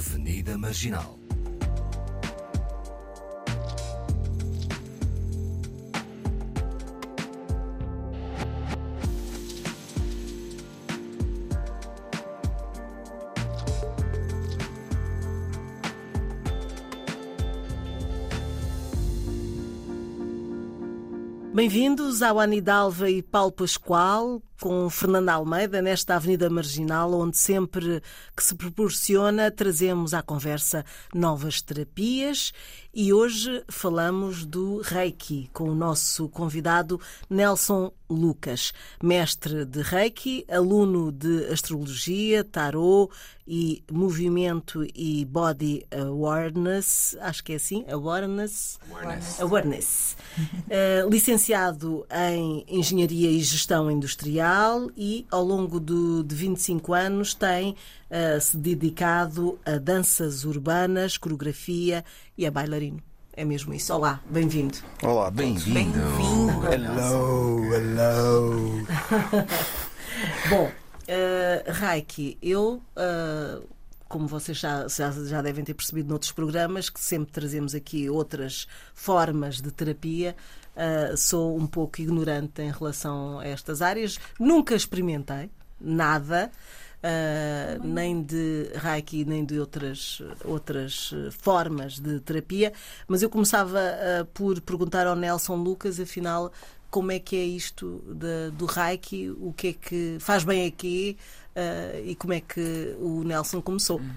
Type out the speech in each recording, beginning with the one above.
Avenida Marginal. Bem-vindos ao Anidalva e Paulo Pascoal, com Fernanda Almeida, nesta Avenida Marginal, onde sempre que se proporciona trazemos à conversa novas terapias. E hoje falamos do Reiki com o nosso convidado Nelson Lucas, mestre de Reiki, aluno de astrologia, tarot e movimento e body awareness, acho que é assim, awareness, Awareness. awareness. Uh, licenciado em engenharia e gestão industrial e ao longo do, de 25 anos tem uh, se dedicado a danças urbanas, coreografia e a bailarino. É mesmo isso. Olá, bem-vindo. Olá, Bem-vindo. Hello, hello. Bom, uh, Reiki, eu, uh, como vocês já, já, já devem ter percebido noutros programas, que sempre trazemos aqui outras formas de terapia, uh, sou um pouco ignorante em relação a estas áreas. Nunca experimentei nada. Uh, nem de Reiki, nem de outras, outras formas de terapia, mas eu começava uh, por perguntar ao Nelson Lucas, afinal, como é que é isto de, do Reiki, o que é que faz bem aqui uh, e como é que o Nelson começou.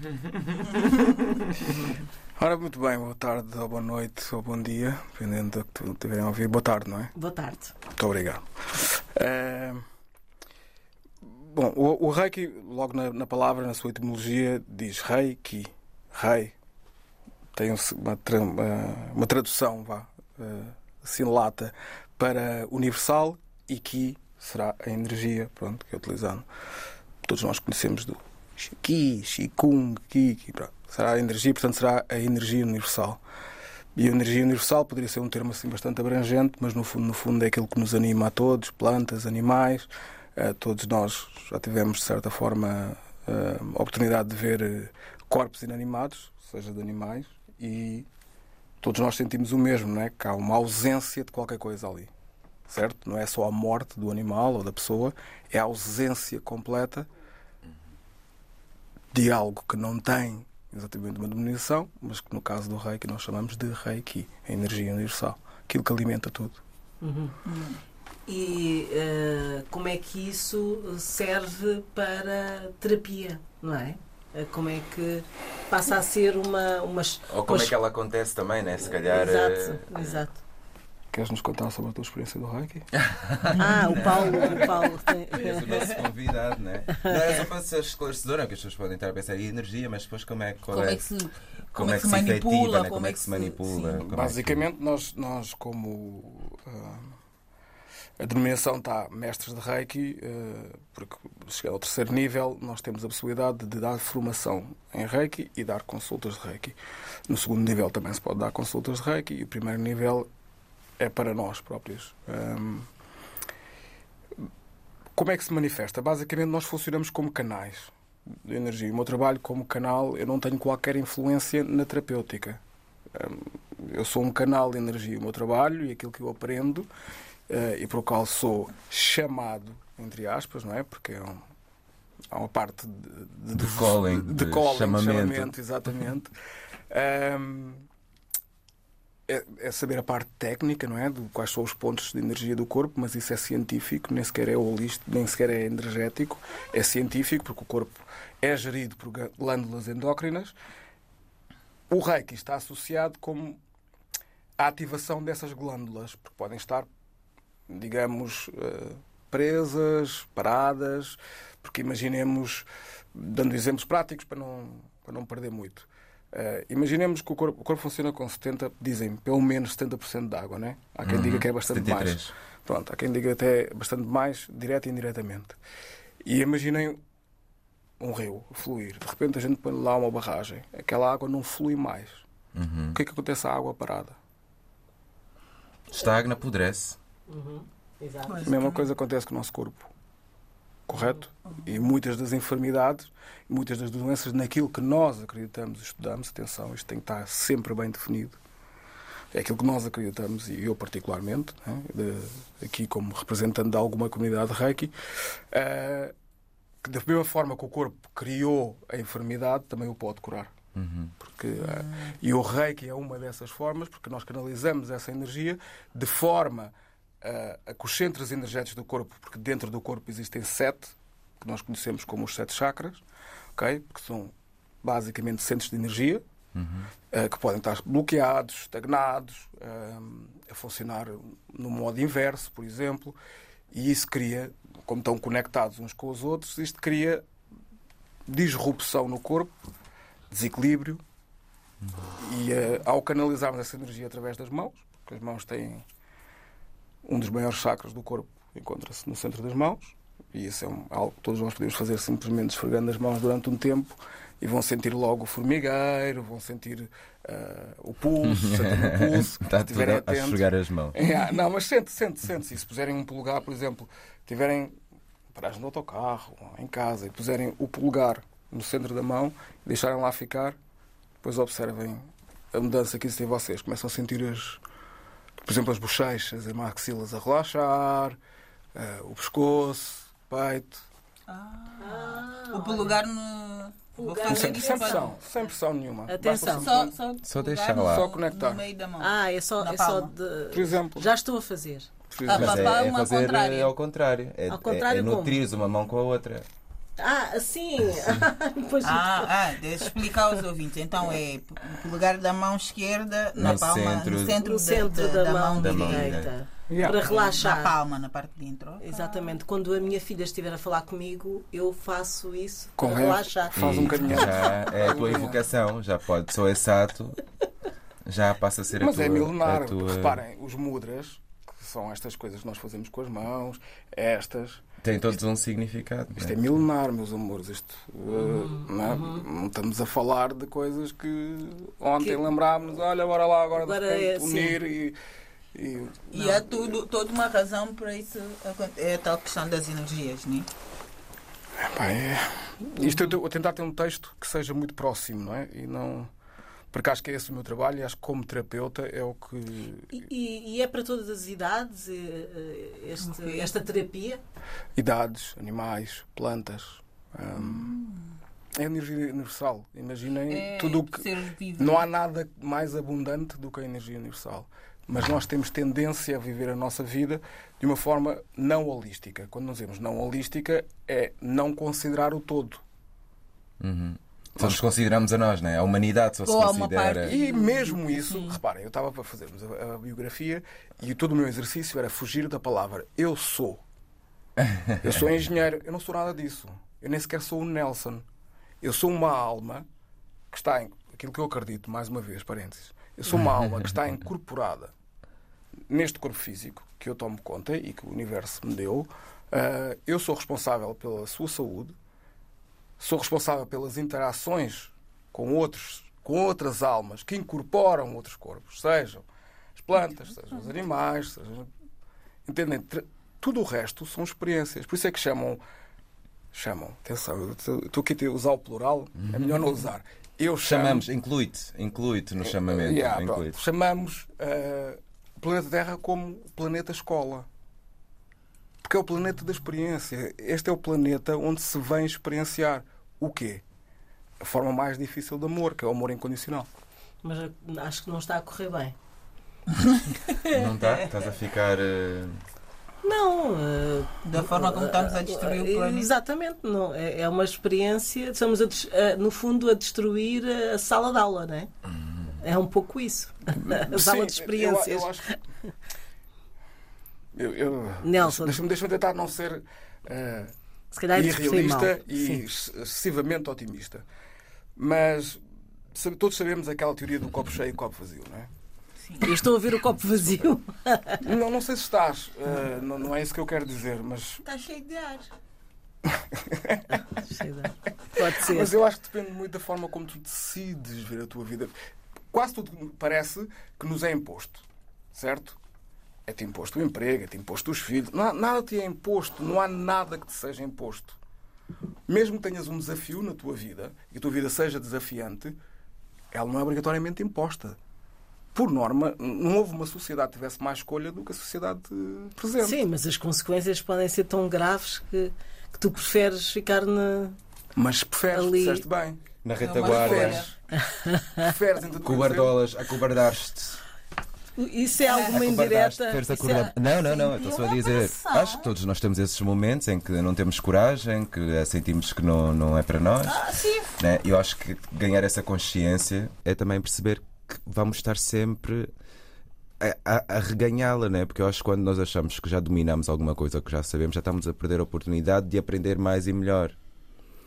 Ora, muito bem, boa tarde, ou boa noite, ou bom dia, dependendo do que tu tiverem a ouvir. Boa tarde, não é? Boa tarde. Muito obrigado. É... Bom, o, o Reiki, logo na, na, palavra, na sua etimologia, diz Reiki, Rei. Tem uma, uma tradução, vá, assim lata, para universal e Ki será a energia, pronto, que é utilizado. Todos nós conhecemos do Ki, Qigong, Ki, Ki pronto. será a energia, portanto será a energia universal. E a energia universal poderia ser um termo assim bastante abrangente, mas no fundo, no fundo é aquilo que nos anima a todos, plantas, animais. Uh, todos nós já tivemos, de certa forma, uh, a oportunidade de ver uh, corpos inanimados, seja de animais, e todos nós sentimos o mesmo, não é? Que há uma ausência de qualquer coisa ali, certo? Não é só a morte do animal ou da pessoa, é a ausência completa de algo que não tem exatamente uma denominação, mas que no caso do Reiki nós chamamos de Reiki, a energia universal, aquilo que alimenta tudo. Uhum. E uh, como é que isso serve para terapia, não é? Como é que passa a ser uma. uma Ou como é que ela acontece também, né? Se calhar. Exato, uh, exato. Queres nos contar sobre a tua experiência do Reiki? Ah, o Paulo, o Paulo tem. És o nosso convidado, né? Não é só para ser esclarecedor, porque as pessoas podem estar a pensar em energia, mas depois como é, qual como é, é que se, como como é que se manipula, efetiva, né? como é que se manipula. é que- Basicamente, nós, nós como ah, a denominação está mestres de Reiki, ah, porque chegando ao terceiro nível, nós temos a possibilidade de dar formação em Reiki e dar consultas de Reiki. No segundo nível também se pode dar consultas de Reiki e o primeiro nível é para nós próprios. Ahm, como é que se manifesta? Basicamente, nós funcionamos como canais de energia. O meu trabalho como canal, eu não tenho qualquer influência na terapêutica. Ahm, eu sou um canal de energia. O meu trabalho e aquilo que eu aprendo eh, e para o qual sou chamado, entre aspas, não é? Porque é um, há uma parte de, De calling, de, de calling, chamamento. exatamente. Ahm, é, é saber a parte técnica, não é? De quais são os pontos de energia do corpo, mas isso é científico, nem sequer é holístico, nem sequer é energético. É científico, porque o corpo é gerido por glândulas endócrinas. O reiki está associado com a ativação dessas glândulas, porque podem estar, digamos, eh, presas, paradas, porque imaginemos, dando exemplos práticos para não, para não perder muito. Eh, imaginemos que o corpo, o corpo funciona com 70, dizem, pelo menos 70% de água, né? Há quem Uhum, diga que é bastante 73. mais. Pronto, há quem diga até bastante mais, direto e indiretamente. E imaginem um rio fluir. De repente a gente põe lá uma barragem. Aquela água não flui mais. Uhum. O que é que acontece à água parada? Estagna, apodrece. Uhum. Exato. A mesma coisa acontece com o nosso corpo. Correto? E muitas das enfermidades, muitas das doenças, naquilo que nós acreditamos e estudamos, atenção, isto tem que estar sempre bem definido. É aquilo que nós acreditamos, e eu particularmente, né, de, aqui como representante de alguma comunidade de Reiki, uh, que da mesma forma que o corpo criou a enfermidade, também o pode curar. Uhum. Porque, uh, e o reiki é uma dessas formas, porque nós canalizamos essa energia de forma uh, a que os centros energéticos do corpo, porque dentro do corpo existem sete, que nós conhecemos como os sete chakras, okay? que são basicamente centros de energia, uhum. uh, que podem estar bloqueados, estagnados, a funcionar no modo inverso, por exemplo, e isso cria, como estão conectados uns com os outros, isto cria disrupção no corpo desequilíbrio. E uh, ao canalizarmos essa energia através das mãos, porque as mãos têm um dos maiores chakras do corpo, encontra-se no centro das mãos, e isso é um, algo que todos nós podemos fazer simplesmente esfregando as mãos durante um tempo e vão sentir logo o formigueiro, vão sentir uh, o pulso, o pulso. Está tudo a, a esfregar as mãos. É, não, mas sente, sente, sente. -se. E se puserem um polegar, por exemplo, tiverem paragem no autocarro, em casa, e puserem o polegar no centro da mão, deixarem lá ficar, depois observem a mudança que existe em vocês. Começam a sentir, as, por exemplo, as bochechas, as maxilas a relaxar, uh, o pescoço, o peito. Ah, o lugar no. sem, sem pressão, sem pressão nenhuma. Atenção. Só, só, só deixar lá. Só conectar. No meio da mão. Ah, é só, é só de. Por exemplo. Já estou a fazer. Ah, Mas papá, é, é uma fazer contrária. ao contrário. É, Ao contrário é, é nutrir uma mão com a outra. Ah, assim. Depois Ah, ah, deixa eu explicar aos ouvintes. Então é o lugar da mão esquerda na No palma, centro- no centro, no da- centro da, mão, da mão direita. direita. Yeah. Para Na relaxar. palma, na parte de dentro. Exatamente. Quando a minha filha estiver a falar comigo, eu faço isso Com para ela. relaxar. Faz um bocadinho Já é a tua invocação, já pode, sou exato, já passa a ser a Mas tua. é milenar. a tua- Reparem, os mudras, que são estas coisas que nós fazemos com as mãos, estas. Tem todos um significado. Isto né? é milenar, meus amores. Isto, uh, não, é? Não estamos a falar de coisas que ontem Que- lembrámos, olha, bora lá agora, Agora de é repente, assim. unir e. e- E há tudo, toda uma razão para isso. É a tal questão das energias, né? Pá, é- Isto eu estou a tentar ter um texto que seja muito próximo, não é? E não. Porque acho que é esse o meu trabalho e acho que como terapeuta é o que. E, e- é para todas as idades eh, eh, este- Ok. esta terapia? Idades, animais, plantas. hum, É energia universal. Imaginem É tudo o que. Não há nada mais abundante do que a energia universal. Mas nós temos tendência a viver a nossa vida de uma forma não holística. Quando nós dizemos não holística, é não considerar o todo. Uhum. Só nos consideramos a nós, não é? A humanidade só se considera. E mesmo isso, reparem, eu estava para fazermos a, a biografia e todo o meu exercício era fugir da palavra eu sou. Eu sou engenheiro, eu não sou nada disso. Eu nem sequer sou o Nelson. Eu sou uma alma que está em. Aquilo que eu acredito, mais uma vez, parênteses. Eu sou uma alma que está incorporada neste corpo físico que eu tomo conta e que o universo me deu. Ah, eu sou responsável pela sua saúde, sou responsável pelas interações com outros, com outras almas que incorporam outros corpos, sejam as plantas, sejam os animais, sejam... entendem? Tudo o resto são experiências. Por isso é que chamam chamam. Atenção, estou aqui a usar o plural, é melhor não usar. Eu chamo, Chamamos, inclui-te, inclui-te no chamamento. Yeah, inclui-te. Chamamos eh, o planeta Terra como planeta escola. Porque é o planeta da experiência. Este é o planeta onde se vem experienciar o quê? A forma mais difícil de amor, que é o amor incondicional. Mas eh, acho que não está a correr bem. Não está? Estás a ficar. eh, Não. eh, Da forma como estamos a destruir o eh, planeta. Exatamente. Não, é, é uma experiência. Estamos, a no fundo, a destruir a sala de aula, não é? É um pouco isso. A sala de Sim, experiências. Eu, eu acho que- eu, eu- Nelson. Deixa-me deixa tentar não ser eh, Se calhar e Sim. ex- excessivamente otimista. Mas sabe- todos sabemos aquela teoria do copo cheio e copo vazio, não é? Eu estou a ver o copo vazio. Não, não sei se estás, eh, não, não é isso que eu quero dizer, mas, Está cheio de ar. Pode ser. mas eu acho que depende muito da forma como tu decides ver a tua vida. Quase tudo parece que nos é imposto, certo? É-te imposto o emprego, é-te imposto os filhos. Não há- nada te é imposto, não há nada que te seja imposto. Mesmo que tenhas um desafio na tua vida e a tua vida seja desafiante, ela não é obrigatoriamente imposta. Por norma, não houve uma sociedade que tivesse mais escolha do que a sociedade presente. Sim, mas as consequências podem ser tão graves que, que tu preferes ficar na. Mas preferes, Ali- disseste bem. Na É retaguarda. Preferes então cobardolas, acobardaste. Isso é alguma Acobardaste, indireta. é- Não, não, não, estou só a dizer. pensar. Acho que todos nós temos esses momentos em que não temos coragem, que eh, sentimos que não, não é para nós. Ah, sim. né? Eu acho que ganhar essa consciência é também perceber que vamos estar sempre a, a- a reganhá-la, né? porque eu acho que quando nós achamos que já dominamos alguma coisa, que já sabemos, já estamos a perder a oportunidade de aprender mais e melhor.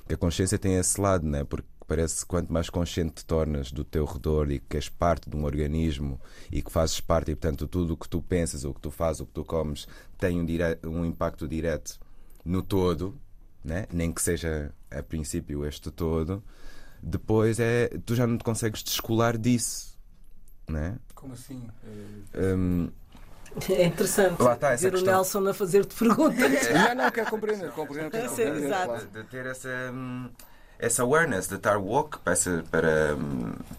Que a consciência tem esse lado, né? porque parece que quanto mais consciente te tornas do teu redor e que és parte de um organismo e que fazes parte, e portanto tudo o que tu pensas, o que tu fazes, o que tu comes tem um, dire... um impacto direto no todo, né? nem que seja a princípio este todo, depois é tu já não te consegues descolar disso. Né? Como assim? Hum, É interessante Lá está, ver o questão. Nelson a fazer-te perguntas. Não, não, quero compreender. compreender, compreender, claro. de, de ter essa, hum, essa awareness, de estar woke para, para,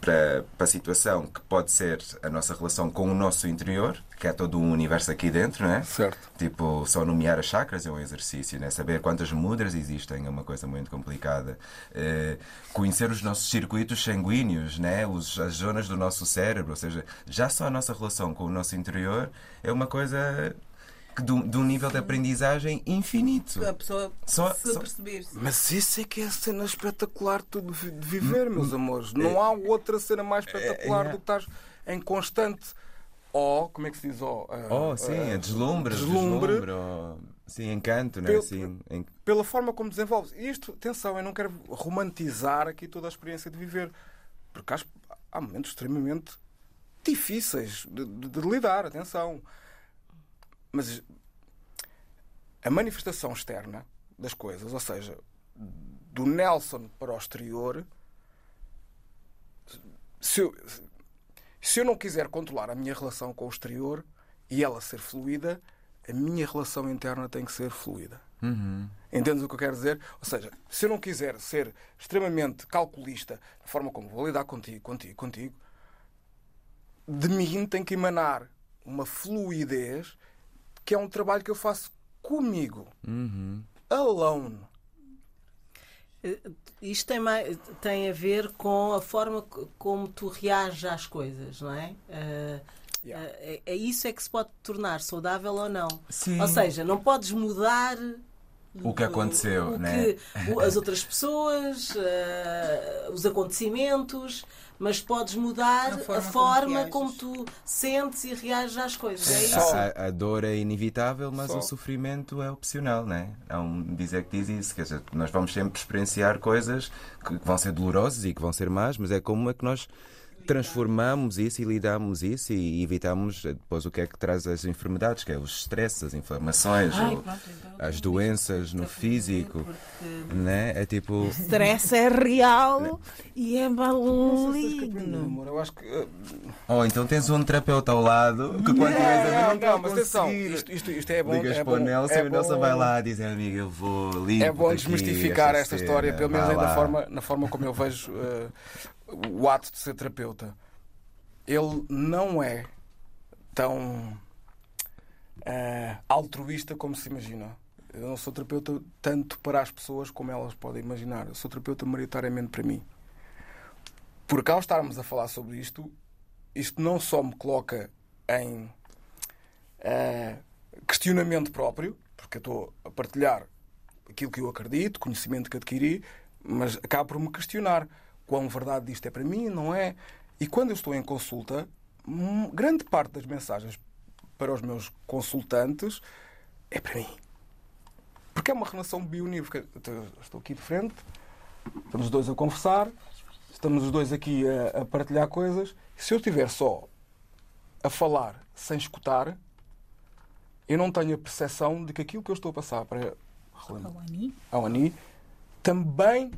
para, para a situação que pode ser a nossa relação com o nosso interior, que é todo um universo aqui dentro, não é? Certo. Tipo, só nomear as chakras é um exercício, né? saber quantas mudras existem é uma coisa muito complicada. Eh, conhecer os nossos circuitos sanguíneos, né? os, as zonas do nosso cérebro, ou seja, já só a nossa relação com o nosso interior é uma coisa de, um- de um nível de aprendizagem infinito. A pessoa Só- se só- perceber-se. Mas isso é que é a cena espetacular de viver, meus amores. Não há outra cena mais espetacular é. do que estás em constante. Ó, como é que se diz? Ó, ah, Oh, sim, é deslumbre, deslumbre. deslumbre, oh, sim, encanto, né? Assim, en- pela forma como desenvolves. E isto, atenção, eu não quero romantizar aqui toda a experiência de viver, porque acho, há momentos extremamente difíceis de, de- de lidar, atenção. Mas a manifestação externa das coisas, ou seja, do Nelson para o exterior, se eu, se eu não quiser controlar a minha relação com o exterior e ela ser fluida, a minha relação interna tem que ser fluida. Entendes o que eu quero dizer? Ou seja, se eu não quiser ser extremamente calculista na forma como vou lidar contigo, contigo, contigo, de mim tem que emanar uma fluidez que é um trabalho que eu faço comigo. Alone. Isto tem, tem a ver com a forma como tu reages às coisas, não é? Ah, Yeah. ah, é, é isso é que se pode tornar saudável ou não. Sim. Ou seja, não podes mudar O que aconteceu, o né? que- o- as outras pessoas, ah, os acontecimentos, mas podes mudar A a forma forma, como como, tu sentes e reages às coisas. É isso. A, a dor é inevitável, mas Só. o sofrimento é opcional, né? Há um dizer que diz isso, quer dizer, nós vamos sempre experienciar coisas que vão ser dolorosas e que vão ser más, mas é como é que nós transformamos isso e lidamos isso e evitamos eh, depois o que é que traz as enfermidades, que é os stresses, as inflamações, o- as doenças no físico, né? É tipo, Stress é real e é maligno. amor, eu acho que. uh, ou então tens um terapeuta ao lado que quando tu és a ver, não, Não, mas atenção, isto, isto, isto é bom. Ligas é para o Nelson é e o Nelson vai lá dizer, amigo, eu vou limpo. É bom desmistificar esta cena, história, pelo menos lá." forma, na forma como eu vejo uh, o ato de ser terapeuta. Ele não é tão uh, altruísta como se imagina. Eu não sou terapeuta tanto para as pessoas como elas podem imaginar. Eu sou terapeuta maioritariamente para mim. Porque ao estarmos a falar sobre isto, isto não só me coloca em eh, questionamento próprio, porque eu estou a partilhar aquilo que eu acredito, conhecimento que adquiri, mas acaba por me questionar quão verdade isto é para mim, não é? E quando eu estou em consulta, hum, grande parte das mensagens para os meus consultantes é para mim. Porque é uma relação bionívoca. Estou aqui de frente, estamos os dois a conversar, estamos os dois aqui a, a partilhar coisas. Se eu estiver só a falar sem escutar, eu não tenho a percepção de que aquilo que eu estou a passar para a Ani também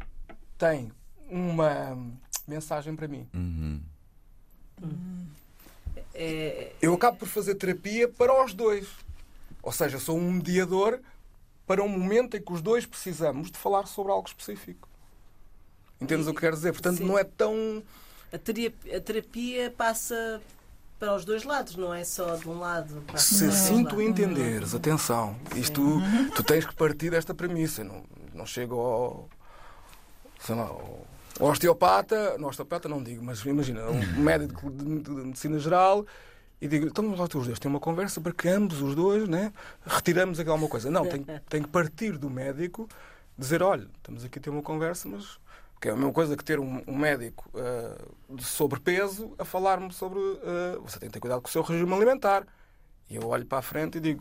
tem uma mensagem para mim. Uhum. é- Eu acabo por fazer terapia para os dois. Ou seja, sou um mediador para um momento em que os dois precisamos de falar sobre algo específico. Entendes o que quero dizer? Portanto, Sim. não é tão. a, terapia, a terapia passa para os dois lados, não é só de um lado. Se assim tu entenderes, atenção, isto tu tens que partir desta premissa. Não, não chego ao. sei lá, ao ao osteopata, no osteopata não digo, mas imagina, um médico de, medicina geral e digo, então vamos lá os dois, tem uma conversa para que ambos os dois né, retiramos aqui alguma coisa. Não, tem, tem que partir do médico, dizer, olha, estamos aqui a ter uma conversa, mas que é a mesma coisa que ter um, um médico ah, de sobrepeso a falar-me sobre ah, você tem que ter cuidado com o seu regime alimentar. E eu olho para a frente e digo,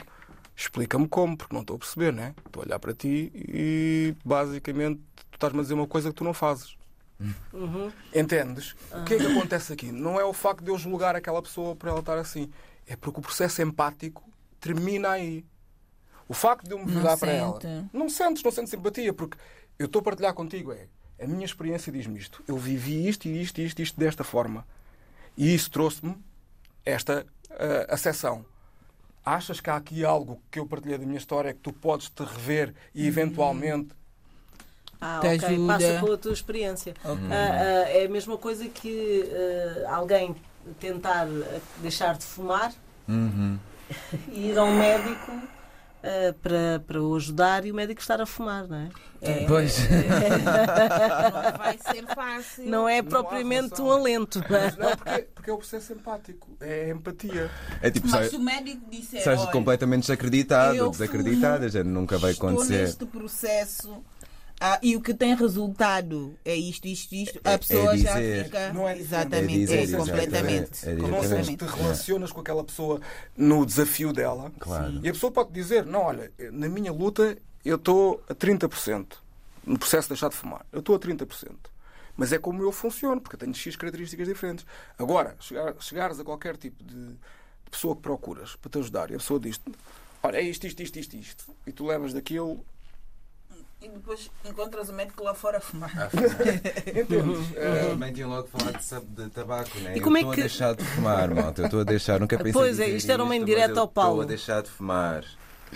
explica-me como, porque não estou a perceber, né? Estou a olhar para ti e basicamente tu estás-me a dizer uma coisa que tu não fazes. Uhum. Entendes? O que é que acontece aqui? Não é o facto de eu julgar aquela pessoa por ela estar assim. É porque o processo empático termina aí. O facto de eu me virar para ela. Não sentes, não sentes simpatia, porque eu estou a partilhar contigo. É, a minha experiência diz-me isto. Eu vivi isto e isto e isto, isto desta forma. E isso trouxe-me esta uh, acessão. Achas que há aqui algo que eu partilhei da minha história que tu podes te rever e eventualmente. Ah, Te ok, ajuda. passa pela tua experiência. Ok. Ah, ah, é a mesma coisa que ah, alguém tentar deixar de fumar Uhum. e ir a um médico para, para o ajudar e o médico estar a fumar, não é? É, Pois. não vai ser fácil. Não é propriamente um alento. não é? Mas não, porque, porque é o processo empático. É a empatia. É tipo, Mas sai- se o médico disser, Estás completamente desacreditado, desacreditada, já nunca vai estou acontecer. neste processo ah, e o que tem resultado é isto, isto, isto, É- a pessoa é já dizer. fica. Não é- exatamente, é dizer, é completamente. exatamente, é Não se Exatamente. te relacionas com aquela pessoa no desafio dela. Claro. E a pessoa pode dizer: Não, olha, na minha luta eu estou a 30% no processo de deixar de fumar. Eu estou a 30%. Mas é como eu funciono, porque eu tenho X características diferentes. Agora, chegar, chegares a qualquer tipo de, de pessoa que procuras para te ajudar e a pessoa diz Olha, é isto, isto, isto, isto, isto. E tu levas daquilo. E depois encontras o médico lá fora a fumar. Entendes? Também tinham logo falado de, de tabaco, né? E como eu é estou que- a deixar de fumar, malta. Eu estou a deixar, nunca pensei Pois é, isto era uma indireta ao Paulo. Estou a deixar de fumar.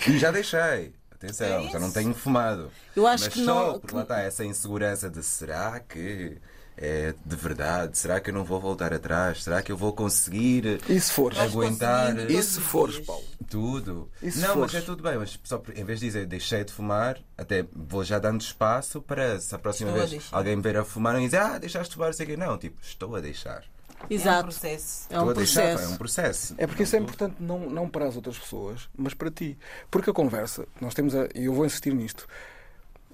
E já deixei. Atenção, É já não tenho fumado. Eu acho mas que só não- porque lá está essa insegurança de será que é de verdade? Será que eu não vou voltar atrás? Será que eu vou conseguir e se fores? Aguentar E se fores. Paulo? tudo? E se não, mas fores? é tudo bem, mas só por- em vez de dizer deixei de fumar, até vou já dando espaço para se a próxima Estou a vez deixar. alguém me ver a fumar não dizer ah, deixaste de fumar, não sei o quê. Não, tipo, estou a deixar. É um Exato. processo. É um estou a deixar, processo. é um processo. É porque isso é importante não, não para as outras pessoas, mas para ti. Porque a conversa, nós temos a, e eu vou insistir nisto,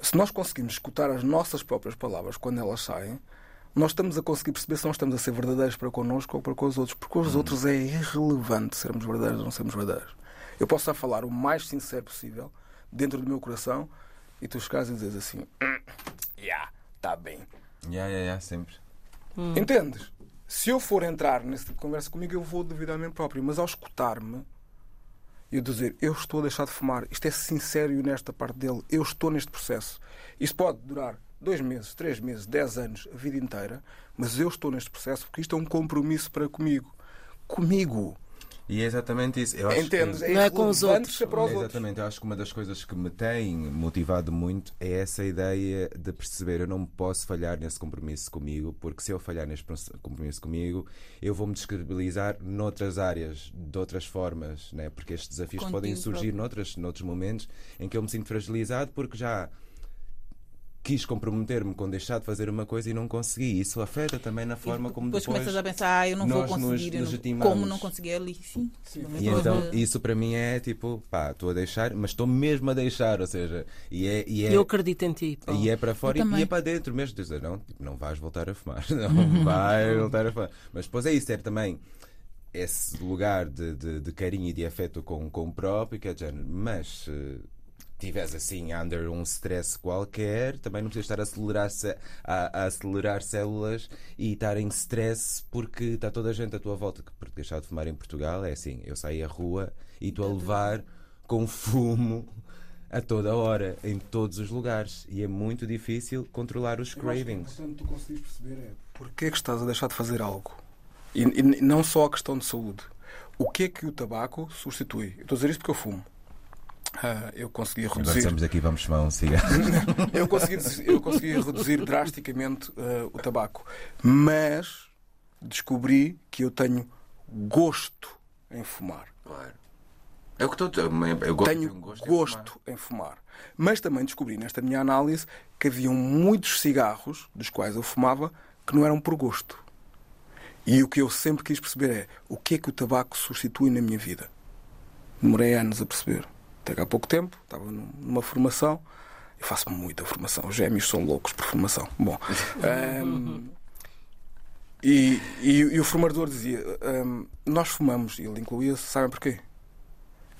se nós conseguimos escutar as nossas próprias palavras quando elas saem, nós estamos a conseguir perceber se nós estamos a ser verdadeiros para connosco ou para com os outros. Porque com os outros é irrelevante sermos verdadeiros ou não sermos verdadeiros. Eu posso estar a falar o mais sincero possível, dentro do meu coração, e tu chegares e dizes assim: "Hum, yeah, está bem. Ya, ya, ya, sempre. Entendes? Se eu for entrar nesse tipo de conversa comigo, eu vou duvidar a mim próprio. Mas ao escutar-me e eu dizer, eu estou a deixar de fumar, isto é sincero e honesto da parte dele, eu estou neste processo. Isto pode durar dois meses, três meses, dez anos, a vida inteira, mas eu estou neste processo porque isto é um compromisso para comigo. Comigo. E é exatamente isso. Eu acho Entendes? Que... É Não é com os outros. ser para os É, outros. Exatamente, eu acho que uma das coisas que me tem motivado muito é essa ideia de perceber eu não posso falhar nesse compromisso comigo, porque se eu falhar nesse compromisso comigo, eu vou-me descredibilizar noutras áreas, de outras formas, né? porque estes desafios Contigo podem surgir próprio. noutras, noutros momentos em que eu me sinto fragilizado porque já quis comprometer-me com deixar de fazer uma coisa e não consegui. Isso afeta também na forma como depois, depois, começas a pensar, ah, eu não vou nos conseguir, não- legitimamos. como não consegui ali? Sim. E então isso para mim é tipo, pá, estou a deixar, mas estou mesmo a deixar, ou seja, e é, e é, Eu acredito em ti. Paulo. e é para fora e, e é para dentro mesmo. Dizer, não, tipo, não vais voltar a fumar, não vais voltar a fumar. Mas depois é isso, é também esse lugar de, de, de carinho e de afeto com, com o próprio, que é de género, mas se estiveres assim under um stress qualquer, também não precisas estar a acelerar, ce- a, a acelerar células e estar em stress porque está toda a gente à tua volta. Porque deixar de fumar em Portugal é assim, eu saio à rua e estou a levar com fumo a toda hora, em todos os lugares. E é muito difícil controlar os cravings. Portanto, tu consegues perceber é porquê é que estás a deixar de fazer algo. E, e não só a questão de saúde. O que é que o tabaco substitui? Eu estou a dizer isto porque eu fumo. Ah, eu consegui Agora reduzir. estamos aqui, vamos fumar um cigarro. eu, consegui, eu consegui reduzir drasticamente ah, o tabaco. Mas descobri que eu tenho gosto em fumar. Claro. É o que estou. Eu gosto tenho um gosto. gosto, em em fumar. Mas também descobri nesta minha análise que haviam muitos cigarros dos quais eu fumava que não eram por gosto. E o que eu sempre quis perceber é o que é que o tabaco substitui na minha vida. Demorei anos a perceber. Até há pouco tempo estava num- numa formação. Eu faço muita formação. Os gêmeos são loucos por formação. Bom. ahm, e, e- e o formador dizia: ahm, Nós fumamos. E ele incluía-se, sabem porquê?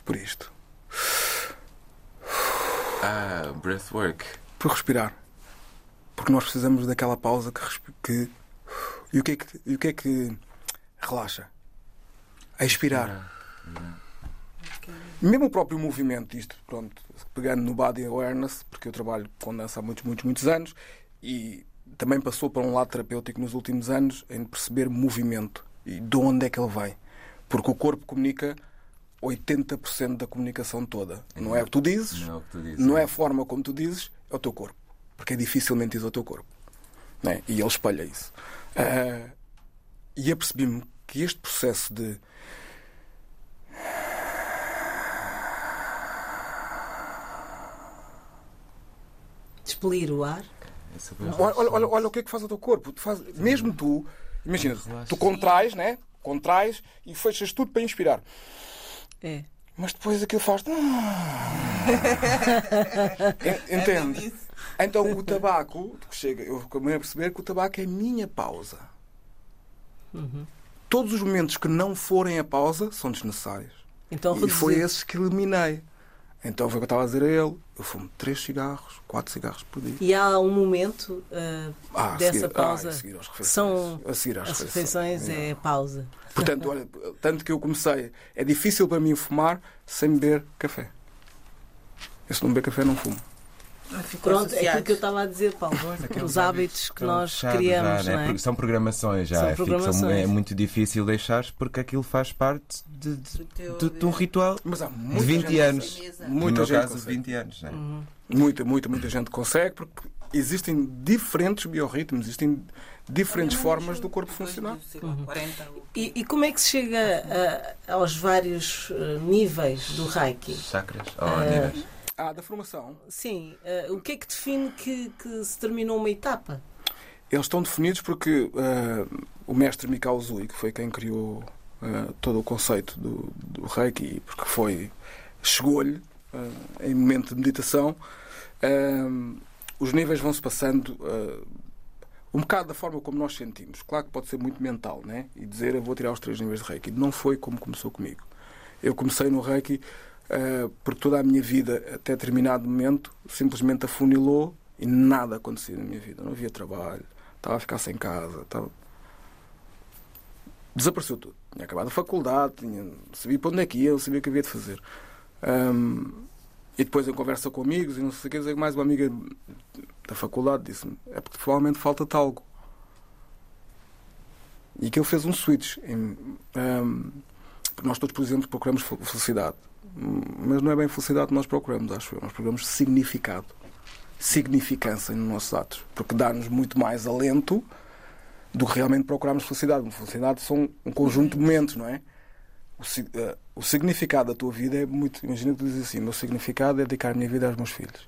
Por isto. Ah, breathwork. por respirar. Porque nós precisamos daquela pausa que. que- e, o que é que e o que é que relaxa? A expirar. Mesmo o próprio movimento, isto, pronto, pegando no body awareness, porque eu trabalho com dança há muitos, muitos, muitos anos e também passou para um lado terapêutico nos últimos anos em perceber movimento e de onde é que ele vem. Porque o corpo comunica 80% da comunicação toda. Não é o que tu dizes, Não é o que tu dizes. não é a forma como tu dizes, é o teu corpo. Porque é dificilmente diz o teu corpo. Né? E ele espalha isso. Ah, e apercebi-me que este processo de. Expelir o ar. É Olha, olha, olha, olha o que é que faz o teu corpo. Tu faz- mesmo tu, imagina, tu contrais, né? Contrais e fechas tudo para inspirar. É. Mas depois aquilo faz. En- Entende? isso. Então o tabaco, chega, eu comecei a perceber que o tabaco é a minha pausa. Todos os momentos que não forem a pausa são desnecessários. Então e foi esses que eliminei. Então foi o que eu estava a dizer a ele. Eu fumo três cigarros, quatro cigarros por dia. E há um momento ah, Ah, dessa seguir- pausa. ah, a seguir às refeições. São A seguir às as refeições. refeições é pausa. Portanto, olha, tanto que eu comecei. É difícil para mim fumar sem beber café. Eu se não beber café não fumo. Ficou Pronto, é aquilo que eu estava a dizer, Paulo. Os hábitos que nós criamos, já, não é? Porque São programações já. São é, fixo, programações. é muito difícil deixar porque aquilo faz parte de, de, Do teu- de- de um ritual Mas há de muita 20 gente anos. No Muita meu gente caso, consegue. 20 anos. Né? Muita, muita, muita gente consegue porque existem diferentes biorritmos, existem diferentes formas do corpo funcionar. dos, sei lá, 40, o- E, e como é que se chega a- aos vários eh, níveis do Reiki? Chakras? Oh, É. níveis. Ah, da formação. Sim, eh, o que é que define que, que se terminou uma etapa? Eles estão definidos porque ah, o mestre Mikao Zui, que foi quem criou ah, todo o conceito do, do Reiki, porque foi chegou-lhe em momento de meditação, os níveis vão-se passando um bocado da forma como nós sentimos. Claro que pode ser muito mental, né? E dizer eu vou tirar os três níveis de Reiki. Não foi como começou comigo. Eu comecei no Reiki porque toda a minha vida, até determinado momento, simplesmente afunilou e nada acontecia na minha vida. Não havia trabalho, estava a ficar sem casa, estava... desapareceu tudo. Tinha acabado a faculdade, tinha... sabia para onde é que ia, sabia o que havia de fazer. Ahm, e depois em conversa com amigos e não sei o que, que mais uma amiga da faculdade disse-me é porque provavelmente falta-te algo. E aquilo fez um switch. Em, porque nós todos, por exemplo, procuramos fel- felicidade. Mas não é bem felicidade que nós procuramos, acho eu. Nós procuramos significado. Significância nos nossos atos. Porque dá-nos muito mais alento do que realmente procurarmos felicidade. Felicidade são um conjunto de momentos, não é? O, eh, o significado da tua vida é muito. Imagina que tu dizes assim: o meu significado é dedicar a minha vida aos meus filhos.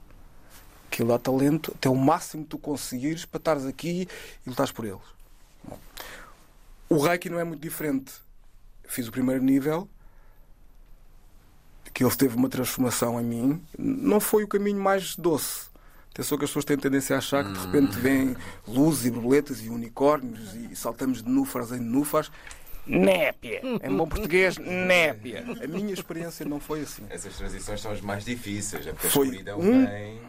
Aquilo dá talento até o máximo que tu conseguires para estares aqui e lutares por eles. Bom, o Reiki não é muito diferente. Fiz o primeiro nível, que ele teve uma transformação em mim. Não foi o caminho mais doce. Atenção que as pessoas têm tendência a achar que de repente vêm luzes e borboletas e unicórnios e saltamos de nufas em nufas. Népia! Em bom português, népia! A minha experiência não foi assim. Essas transições são as mais difíceis. É porque Foi a escuridão um- vem.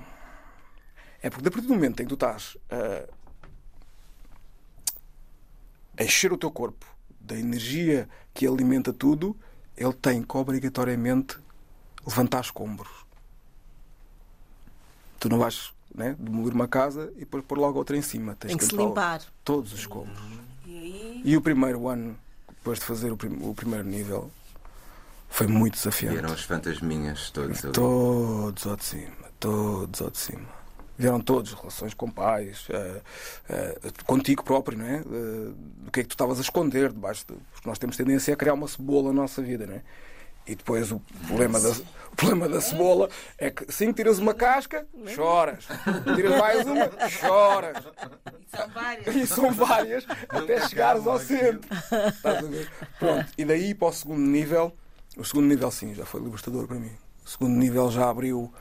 É porque a partir do momento em que tu estás a, a encher o teu corpo da energia que alimenta tudo, ele tem que obrigatoriamente levantar escombros. Tu não vais né, demolir uma casa e depois pôr logo outra em cima. Tens Tem que se limpar todos os escombros. E aí, E o primeiro ano depois de fazer o, prim- o primeiro nível, foi muito desafiante. Vieram os fantasminhas todos ali. Todos ao de cima, todos ao de cima. Vieram todos, relações com pais, eh, eh, contigo próprio, não é? Eh, do que é que tu estavas a esconder debaixo de. Porque nós temos tendência a criar uma cebola na nossa vida, não é? E depois o problema da, o problema da cebola é que assim que tiras uma casca, choras. Tiras mais uma, choras. E são várias. E são várias até chegares ao centro. Estás a ver? Pronto. E daí para o segundo nível, o segundo nível sim, já foi libertador para mim. O segundo nível já abriu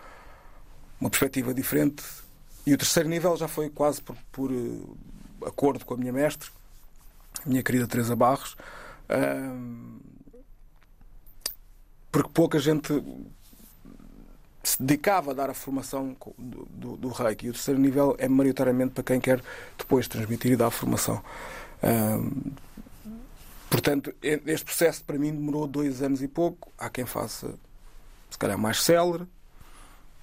uma perspectiva diferente. E o terceiro nível já foi quase por, por, eh, acordo com a minha mestre, a minha querida Teresa Barros. Ahm, porque pouca gente se dedicava a dar a formação do, do, do reiki. E o terceiro nível é maioritariamente para quem quer depois transmitir e dar a formação. Ahm, portanto, este processo para mim demorou dois anos e pouco. Há quem faça, se calhar, mais célere.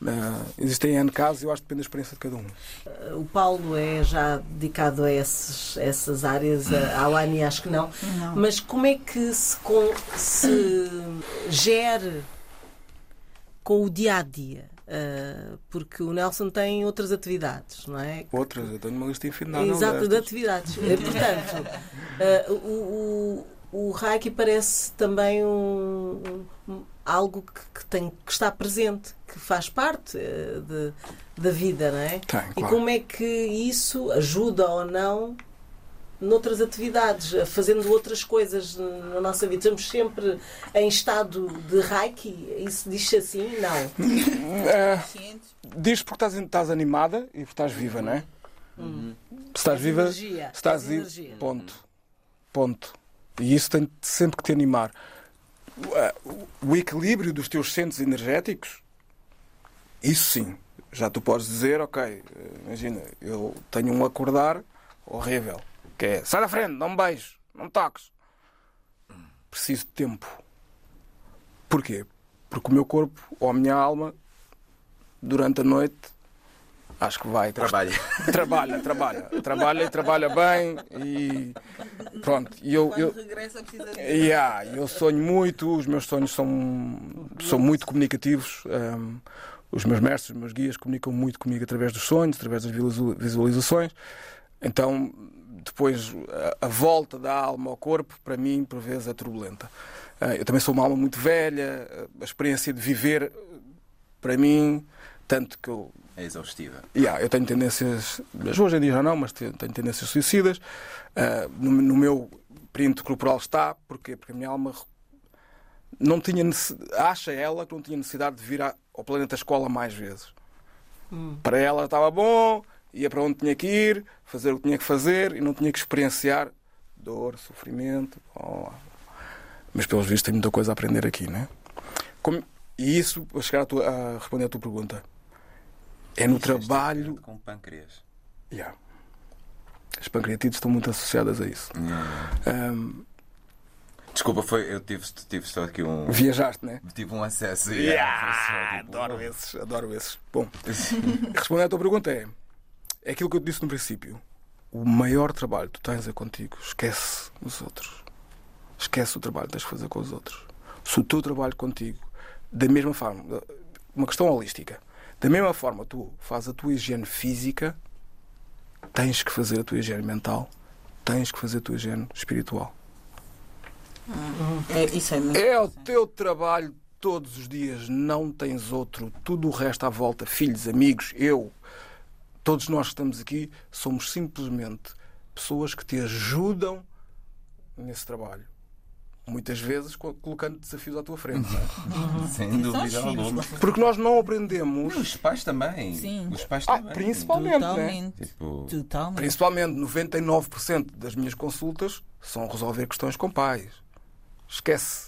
Ah, existem N casos e eu acho que depende da experiência de cada um. O Paulo é já dedicado a esses- essas áreas, a- a Lani acho que não. Não. Mas como é que se, com- se gere com o dia a dia? Ah, porque o Nelson tem outras atividades, não é? Outras, eu tenho uma lista infindável. Exato, de atividades. Eh, Portanto, ah, o, o, o Reiki parece também um, um- algo que, que tem, que está presente, que faz parte eh, de- da vida, não é? Tem, E claro. como é que isso ajuda ou não noutras atividades, fazendo outras coisas na nossa vida? Estamos sempre em estado de Reiki? Isso diz assim? Não. Cientes. Diz porque estás, estás animada e porque estás viva, não é? Se estás viva, energia, estás energia. Ponto. Ponto. E isso tem sempre que te animar. O- equilíbrio dos teus centros energéticos, isso sim. Já tu podes dizer, ok, imagina, eu tenho um acordar horrível, que é sai da frente, não me beijo, não me toques. Preciso de tempo. Porquê? Porque o meu corpo ou a minha alma, durante a noite, acho que vai Trabalho. trabalha, trabalha, trabalha e trabalha bem e pronto. E eu, eu, regressa yeah, eu sonho muito, os meus sonhos são, são muito comunicativos. hum, os meus mestres, os meus guias comunicam muito comigo através dos sonhos, através das visu- visualizações. Então, depois, a, a volta da alma ao corpo, para mim, por vezes, é turbulenta. Ah, eu também sou uma alma muito velha, a experiência de viver, para mim, tanto que eu É exaustiva. Yeah, eu tenho tendências, mas hoje em dia já não, mas te- tenho tendências suicidas. Ah, no, no meu perímetro corporal está, porquê? Porque a minha alma não tinha acha ela que não tinha necessidade de vir ao planeta escola mais vezes. Para ela estava bom, ia para onde tinha que ir, fazer o que tinha que fazer e não tinha que experienciar dor, sofrimento. Oh. Mas pelos vistos tem muita coisa a aprender aqui, né? Como- e isso, a chegar a, tua- a responder à tua pergunta, é no trabalho Com pâncreas. Yeah. As pancreatites estão muito associadas a isso. Yeah. Ahm, Desculpa, foi, eu tive, tive só aqui um. viajaste, né? Tive um acesso. Yeah, só, tipo, adoro esses, adoro esses. Bom, respondendo à tua pergunta é: é aquilo que eu te disse no princípio. O maior trabalho que tu tens é contigo. Esquece os outros. Esquece o trabalho que tens de fazer com os outros. Se o teu trabalho contigo, da mesma forma, uma questão holística, da mesma forma tu fazes a tua higiene física, tens que fazer a tua higiene mental, tens que fazer a tua higiene espiritual. É, isso é muito É o teu trabalho todos os dias, não tens outro. Tudo o resto à volta, filhos, amigos, eu, todos nós que estamos aqui, somos simplesmente pessoas que te ajudam nesse trabalho. Muitas vezes co- colocando desafios à tua frente. não é? Sem dúvida alguma. Porque nós não aprendemos, Os pais também. Sim. Os pais Ah, também. principalmente. Totalmente. Tipo, Totalmente. principalmente 99% das minhas consultas, são resolver questões com pais. Esquece.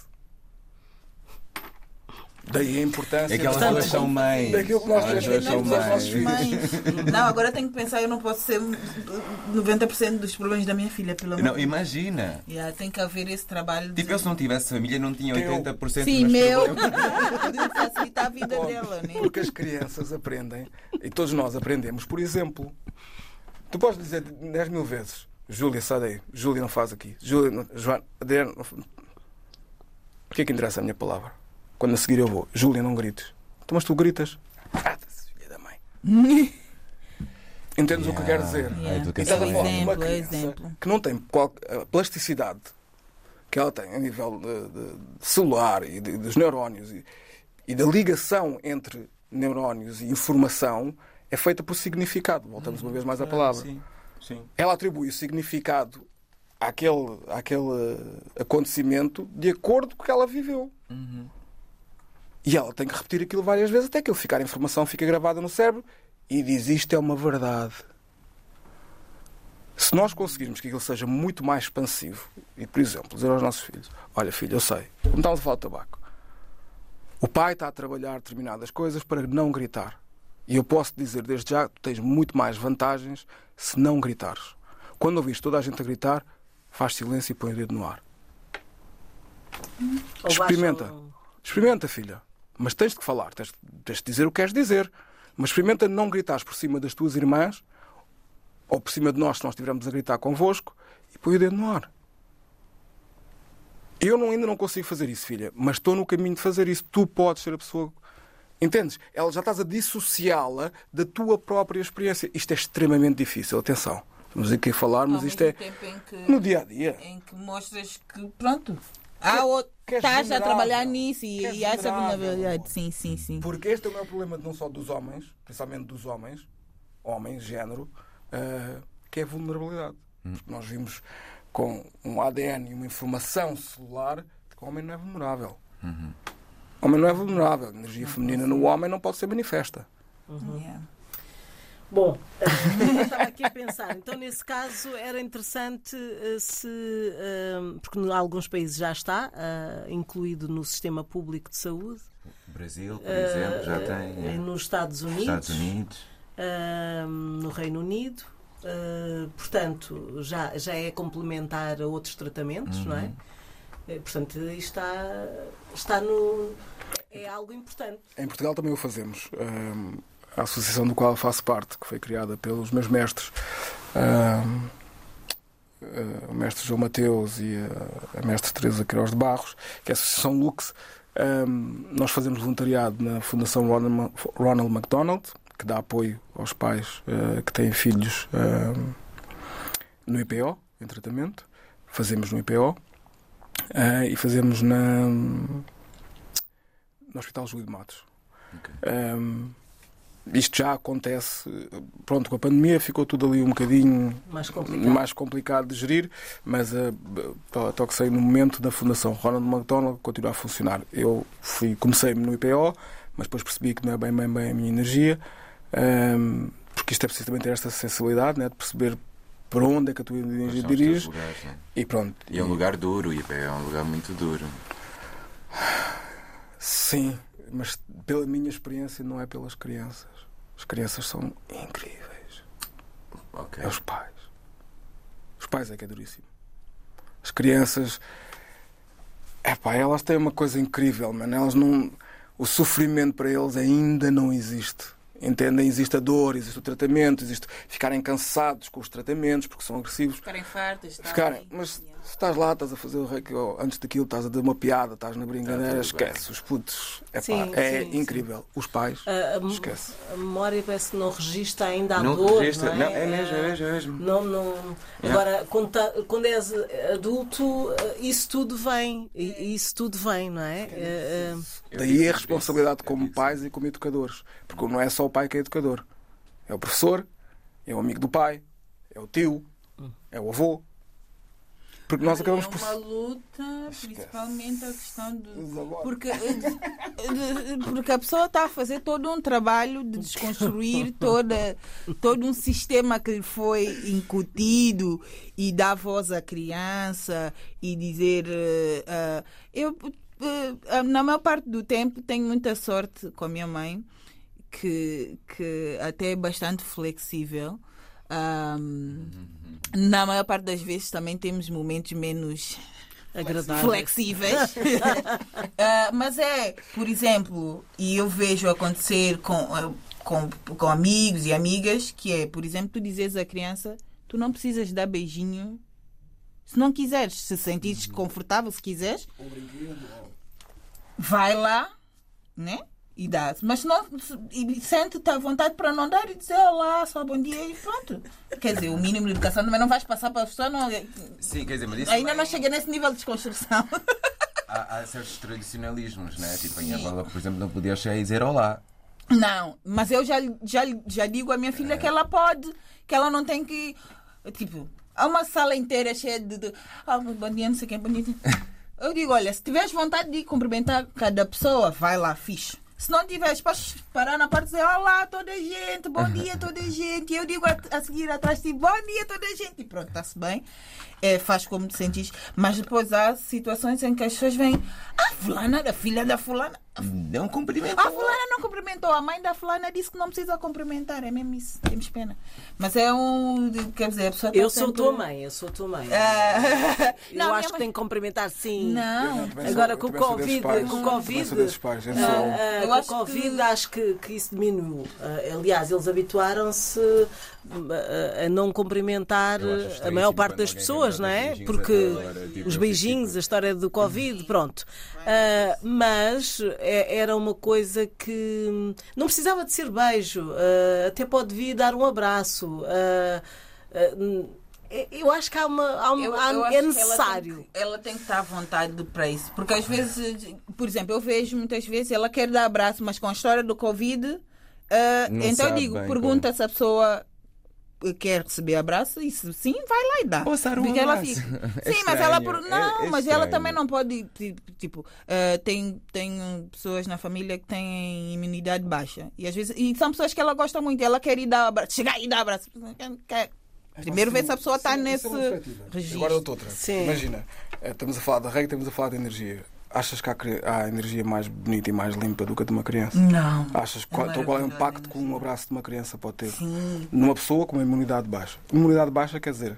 Daí a importância. É que elas duas são mães. Daquilo que nós Elas temos duas são mães. Não, agora tenho que pensar, eu não posso ser 90% dos problemas da minha filha, pelo amor Não, imagina. Yeah, tem que haver esse trabalho de... Tipo, eu se não tivesse família, não tinha Teu. 80% Sim, dos meu. facilitar a vida dela, né? Porque as crianças aprendem, e todos nós aprendemos, por exemplo. Tu podes dizer 10 mil vezes: Júlia, sai daí. Júlia não faz aqui. Júlia, não... Joana, Adriano. O que é que interessa a minha palavra? Quando a seguir eu vou. Júlia, não grites. Então, mas tu gritas. Cata-se, filha da mãe. Entendes o que eu quero dizer? A educação uma exemplo, criança exemplo. que não tem qual, a plasticidade que ela tem a nível de, de- de celular e de- dos neurónios e, e da ligação entre neurónios e informação é feita por significado. Voltamos uma vez mais à palavra. Sim, sim. Ela atribui o significado àquele, àquele acontecimento de acordo com o que ela viveu. E ela tem que repetir aquilo várias vezes até que ele ficar a informação fica gravada no cérebro e diz isto é uma verdade. Se nós conseguirmos que aquilo seja muito mais expansivo e, por exemplo, dizer aos nossos filhos: Olha, filho, eu sei, não estamos a falar de tabaco. O pai está a trabalhar determinadas coisas para não gritar. E eu posso dizer desde já que tu tens muito mais vantagens se não gritares. Quando ouvires toda a gente a gritar, faz silêncio e põe o dedo no ar. Experimenta. Experimenta, filha. Mas tens de falar, tens, tens de dizer o que queres dizer. Mas experimenta não gritares por cima das tuas irmãs ou por cima de nós, se nós estivermos a gritar convosco, e põe o dedo no ar. Eu não, ainda não consigo fazer isso, filha, mas estou no caminho de fazer isso. Tu podes ser a pessoa. Entendes? Ela já estás a dissociá-la da tua própria experiência. Isto é extremamente difícil, atenção. Estamos aqui a falar, mas isto é que, no dia a dia. em que mostras que, pronto, há o- és estás a trabalhar nisso e, e há essa vulnerável. vulnerabilidade. Sim, sim, sim. Porque este é o meu problema não só dos homens, principalmente dos homens, homens, género, eh, que é a vulnerabilidade. Porque nós vimos com um ADN e uma informação celular que o homem não é vulnerável. O homem não é vulnerável. A energia feminina no homem não pode ser manifesta. Yeah. Bom, eh, estava aqui a pensar. Então, nesse caso, era interessante eh, se. eh, porque em alguns países já está eh, incluído no sistema público de saúde. O Brasil, por exemplo, já eh, tem. é. Nos Estados Unidos. Estados Unidos. eh, no Reino Unido. portanto, já, já é complementar a outros tratamentos, não é? Eh, portanto, isto está, está no. É algo importante. Em Portugal também o fazemos. Ahm, a associação do qual eu faço parte, que foi criada pelos meus mestres, ahm, ah, o mestre João Mateus e a, a mestre Teresa Queiroz de Barros, que é a Associação Lux. Nós fazemos voluntariado na Fundação Ronald, Ronald McDonald, que dá apoio aos pais ah, que têm filhos no IPO, em tratamento. Fazemos no IPO ah, e fazemos na, no Hospital Júlio de Matos. Ok. Um, isto já acontece, pronto, com a pandemia ficou tudo ali um bocadinho Mais complicado. mais complicado de gerir, mas a uh, sei no momento da Fundação Ronald McDonald continua a funcionar. Eu fui, comecei-me no IPO, mas depois percebi que não é bem, bem, bem a minha energia, um, porque isto é preciso também ter esta sensibilidade, né, de perceber para onde é que a tua energia dirige lugares, né? e pronto. E é um lugar duro, o IPE é um lugar muito duro. Sim, mas pela minha experiência não é pelas crianças. As crianças são incríveis. Ok. É os pais. Os pais é que é duríssimo. As crianças. É pá, elas têm uma coisa incrível, mano. Elas não. O sofrimento para eles ainda não existe. Entendem? Existe a dor, existe o tratamento, existe ficarem cansados com os tratamentos porque são agressivos. Ficarem fartas, tá? Ficarem, mas se estás lá, estás a fazer o reiki, ou antes daquilo estás a dar uma piada, estás na brincadeira, Tá tudo bem. esquece. Os putos, é, Sim, é sim, incrível. Os pais, A- a- esquece. A memória parece que não registra ainda a Não dor. registra. Não, é? Não, é mesmo, é mesmo, é mesmo. Não, não... Agora, quando, tá- quando és adulto, isso tudo vem. E- Isso tudo vem, não é? Eh, Daí a responsabilidade como pais e como educadores. Porque não é só o pai que é educador. É o professor, é o amigo do pai, é o tio, é o avô. Porque nós acabamos é por. uma luta, principalmente a questão do. Porque, porque a pessoa está a fazer todo um trabalho de desconstruir toda, todo um sistema que lhe foi incutido e dar voz à criança e dizer. eh, ah, eu, eh, na maior parte do tempo, tenho muita sorte com a minha mãe, que, que até é bastante flexível. Ahm, na maior parte das vezes também temos momentos menos agradável. flexíveis. Ah, mas é, por exemplo, e eu vejo acontecer com, ah, com, com amigos e amigas, que é, por exemplo, tu dizes à criança, tu não precisas dar beijinho. Se não quiseres, se sentires confortável, se quiseres, vai lá, né? E dá. Mas não, se- sente-te à vontade para não dar e dizer olá, só bom dia e pronto. Quer dizer, o mínimo de educação também não vais passar para a pessoa. Não, Sim, quer dizer, mas isso ainda não cheguei nesse nível de desconstrução. há, há certos tradicionalismos, né? Tipo, em Angola, por exemplo, não podia chegar e dizer olá. Não, mas eu já, já, já digo à minha filha que ela pode, que ela não tem que. Tipo, há uma sala inteira cheia de. de ah, bom dia, não sei quem, bom dia. Eu digo, olha, se tiveres vontade de cumprimentar cada pessoa, vai lá, fixe. Se não tiveres, podes parar na parte e dizer olá, toda a gente, bom dia, toda a gente. Eu digo a, a seguir atrás de ti, bom dia, toda a gente. E pronto, está-se bem. É, faz como te sentires. Mas depois há situações em que as pessoas vêm, ah, fulana, a filha da fulana. Não cumprimento. A fulana não cumprimentou. A mãe da fulana disse que não precisa cumprimentar. É mesmo isso. Temos pena. Mas é um. Quer dizer, a pessoa tá Eu sou sempre- tua mãe, eu sou tua mãe. Ah, Eu não, acho que mãe- tem que cumprimentar sim. Não. Sou- Agora com o Covid, pais. com o Covid, ah, sou- ah, com o Covid que- acho que, que isso diminuiu. Ah, aliás, eles habituaram-se ah, a não cumprimentar a maior parte das alguém pessoas, não é? Porque tipo, os beijinhos, a história do Covid, pronto. Ah, mas é- era uma coisa que hum, não precisava de ser beijo, ah, até pode vir dar um abraço. hum, eu acho que há uma, há uma- Eu- há- eu é necessário. Ela tem, que, ela tem que estar à vontade para isso. Porque às vezes, por exemplo, eu vejo muitas vezes ela quer dar abraço, mas com a história do Covid. Não então eu digo, bem pergunta se a pessoa quer receber abraço e se sim, vai lá e dá. Ou dar um Porque ela abraço. fica- É sim, mas ela por- é- não, é mas ela também não pode ti- tipo ah, tem tem pessoas na família que têm imunidade baixa e às vezes e são pessoas que ela gosta muito, ela quer ir dar abraço, chegar e dar abraço. Quer- Primeiro ver se a pessoa está é nesse perspectiva. registro. Agora outra. outra. Sim. Imagina, eh, estamos a falar da rei, estamos a falar de energia. Achas que há, há energia mais bonita e mais limpa do que a de uma criança? Não. Achas qual, então qual é o impacto que um abraço de uma criança pode ter Sim. numa pessoa com uma imunidade baixa? Imunidade baixa quer dizer,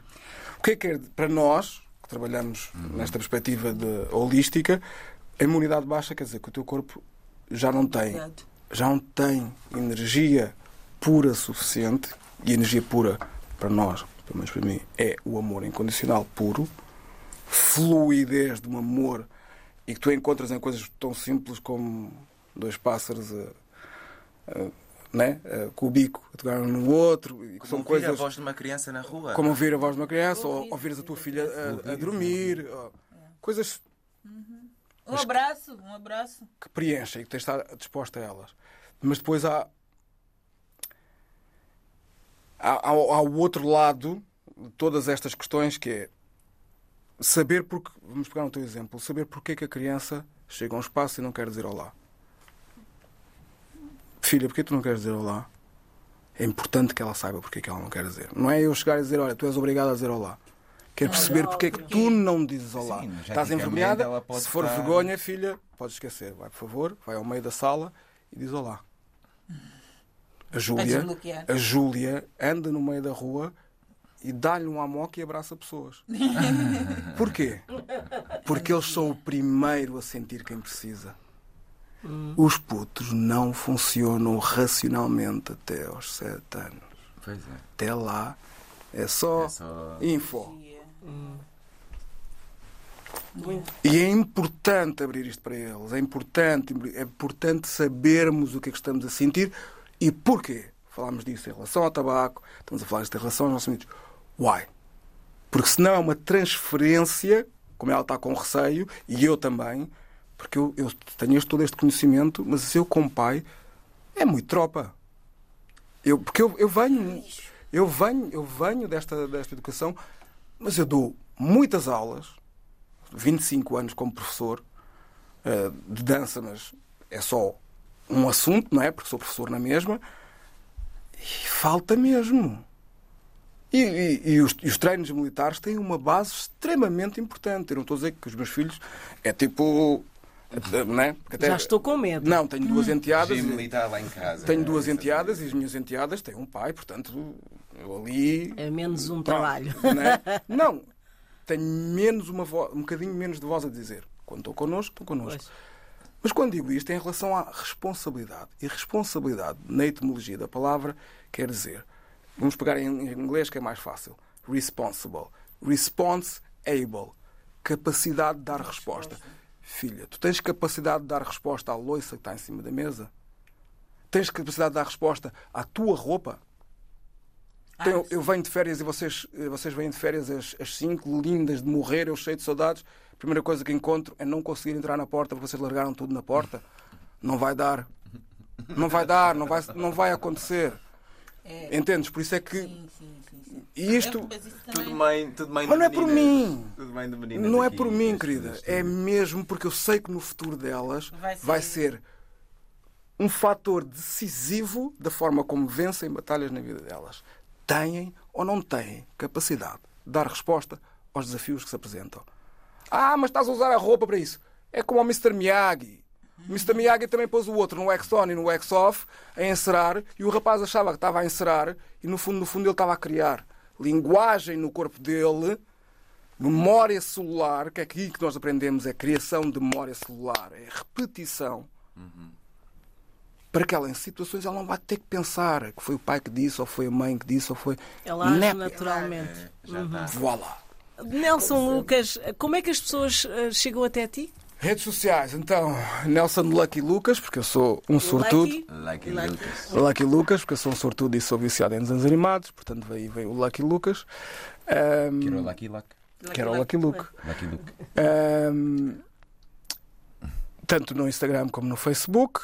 o que é que é para nós que trabalhamos nesta perspectiva de holística, a imunidade baixa quer dizer que o teu corpo já não tem, já não tem energia pura suficiente e energia pura para nós, pelo menos para mim, é o amor incondicional puro, fluidez de um amor e que tu encontras em coisas tão simples como dois pássaros a, a- né? a- com o bico a tocar um no outro e que são Como ouvir coisas a voz de uma criança na rua. como ouvir a voz de uma criança ou ouvires a tua filha a, a dormir ou- coisas Um abraço, um abraço. que preenchem e que tens de estar disposta a elas. Mas depois há, há, há, há o outro lado de todas estas questões que é saber porque, vamos pegar no teu exemplo, saber porque é que a criança chega a um espaço e não quer dizer olá. Filha, porquê tu não queres dizer olá? É importante que ela saiba porque é que ela não quer dizer. Não é eu chegar e dizer, olha, tu és obrigado a dizer olá. Quero perceber porque é que tu não dizes olá. Sim, Estás envergonhada? Se for estar- vergonha, filha, podes esquecer. Vai, por favor, vai ao meio da sala e diz olá. A Júlia, a Júlia anda no meio da rua e dá-lhe um amoque e abraça pessoas. Porquê? Porque eles são o primeiro a sentir quem precisa. Os putos não funcionam racionalmente até aos sete anos. Pois é. Até lá é só, É só- info. E é importante abrir isto para eles. É importante, é importante sabermos o que é que estamos a sentir e porquê. Falámos disso em relação ao tabaco, estamos a falar disto em relação aos nossos amigos. Why? Porque senão é uma transferência, como ela está com receio, e eu também, porque eu, eu tenho este, todo este conhecimento, mas eu, como pai, é muito tropa. Eu, porque eu, eu venho, eu venho, eu venho desta, desta educação, mas eu dou muitas aulas, 25 anos como professor eh, de dança, mas é só um assunto, não é? Porque sou professor na mesma. E falta mesmo. E, e- e os, e os treinos militares têm uma base extremamente importante. Eu não estou a dizer que os meus filhos é tipo. eh, é? Porque até- Já estou com medo. Não, tenho duas enteadas. Regime e- militar lá em casa. tenho duas É, enteadas e as minhas enteadas têm um pai, portanto, eu ali. É menos um Pronto, trabalho. né? Não, tenho menos uma voz, um bocadinho menos de voz a dizer. Quando estão connosco, estão connosco. Pois. Mas quando digo isto é em relação à responsabilidade. E responsabilidade, na etimologia da palavra, quer dizer, vamos pegar em inglês que é mais fácil: responsible. Response able. Capacidade de dar resposta. Filha, tu tens capacidade de dar resposta à loiça que está em cima da mesa? Tens capacidade de dar resposta à tua roupa? Tenho- eu venho de férias e vocês, eh, vocês vêm de férias as, as cinco, lindas de morrer, eu cheio de saudades. A primeira coisa que encontro é não conseguir entrar na porta porque vocês largaram tudo na porta. Não vai dar. Não vai dar, não vai, não vai acontecer. É. Entendes? Por isso é que. Sim, sim, sim, sim. E isto. Eu- isso Tudo mãe, tudo mãe Mas não é por mim. Não é por mim, querida. É mesmo porque eu sei que no futuro delas Vai ser- vai ser um fator decisivo da forma como vencem batalhas na vida delas. Têm ou não têm capacidade de dar resposta aos desafios que se apresentam. Ah, mas estás a usar a roupa para isso. É como o Mr. Miyagi. O Mr. Miyagi também pôs o outro no X-On e no X-Off a encerar e o rapaz achava que estava a encerar e no fundo, no fundo ele estava a criar linguagem no corpo dele Memória celular, que é aqui que nós aprendemos, é criação de memória celular, é repetição. Para que ela, em situações, ela não vai ter que pensar que foi o pai que disse, ou foi a mãe que disse, ou foi. Ela age Nep. naturalmente. É, já está. Voilá. Nelson Lucas, como é que as pessoas eh, chegam até ti? Redes sociais, então, Nelson Lucky Lucas, porque eu sou um sortudo. Lucky? Lucky Lucky. Lucas. Lucky Lucas, porque eu sou um sortudo e sou viciado em desenhos animados, portanto veio, veio o Lucky Lucas. Ahm, Que era o Lucky Luck. que era o Lucky Luke. Lucky Luke. Ahm, tanto no Instagram como no Facebook.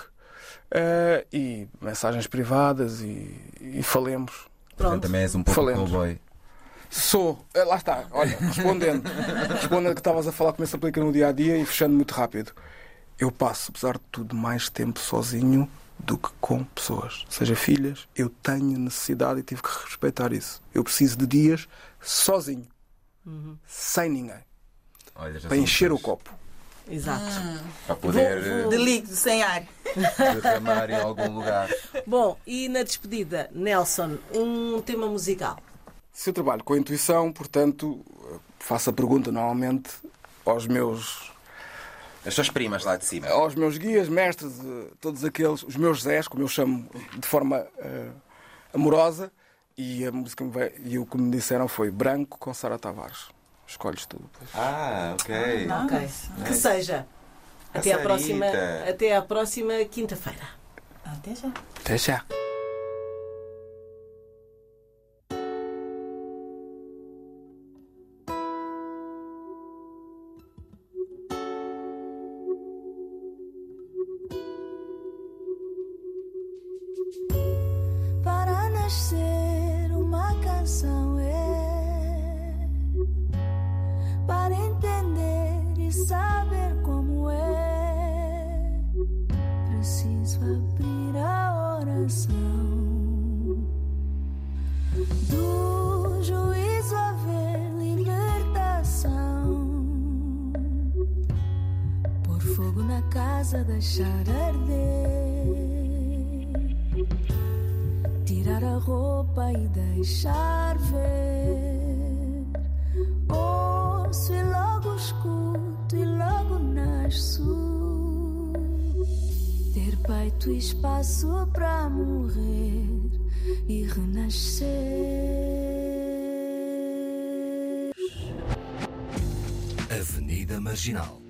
ah, e mensagens privadas e, e falemos. Portanto, Pronto. também és um pouco Falemos. cowboy. Sou, ah, lá está, olha, respondendo, respondendo que estavas a falar como se aplica no dia a dia e fechando muito rápido. Eu passo, apesar de tudo, mais tempo sozinho do que com pessoas. Seja filhas, eu tenho necessidade e tive que respeitar isso. Eu preciso de dias sozinho, sem ninguém, Olha, já para encher o copo. Exato. Para poder Vou- vou- De líquido, sem ar. eh, derramar em algum lugar. Bom, e na despedida, Nelson, um tema musical. Se eu trabalho com a intuição, portanto, faço a pergunta normalmente aos meus, As suas primas lá de cima. aos meus guias, mestres, eh, todos aqueles, os meus Zés, como eu chamo de forma eh, amorosa, e a música me veio- e o que me disseram foi Branco com Sara Tavares. Escolhes tu. depois. Ah, ok. Ok. Que seja. A Até à próxima, até à próxima quinta-feira. Até já. Até já. Nascer uma canção é para entender e saber como é. Preciso abrir a oração do juízo haver libertação. Por fogo na casa, deixar arder. Deixar ver. Ouço e logo escuto e logo nasço. Ter peito e espaço para morrer e renascer. Avenida Marginal.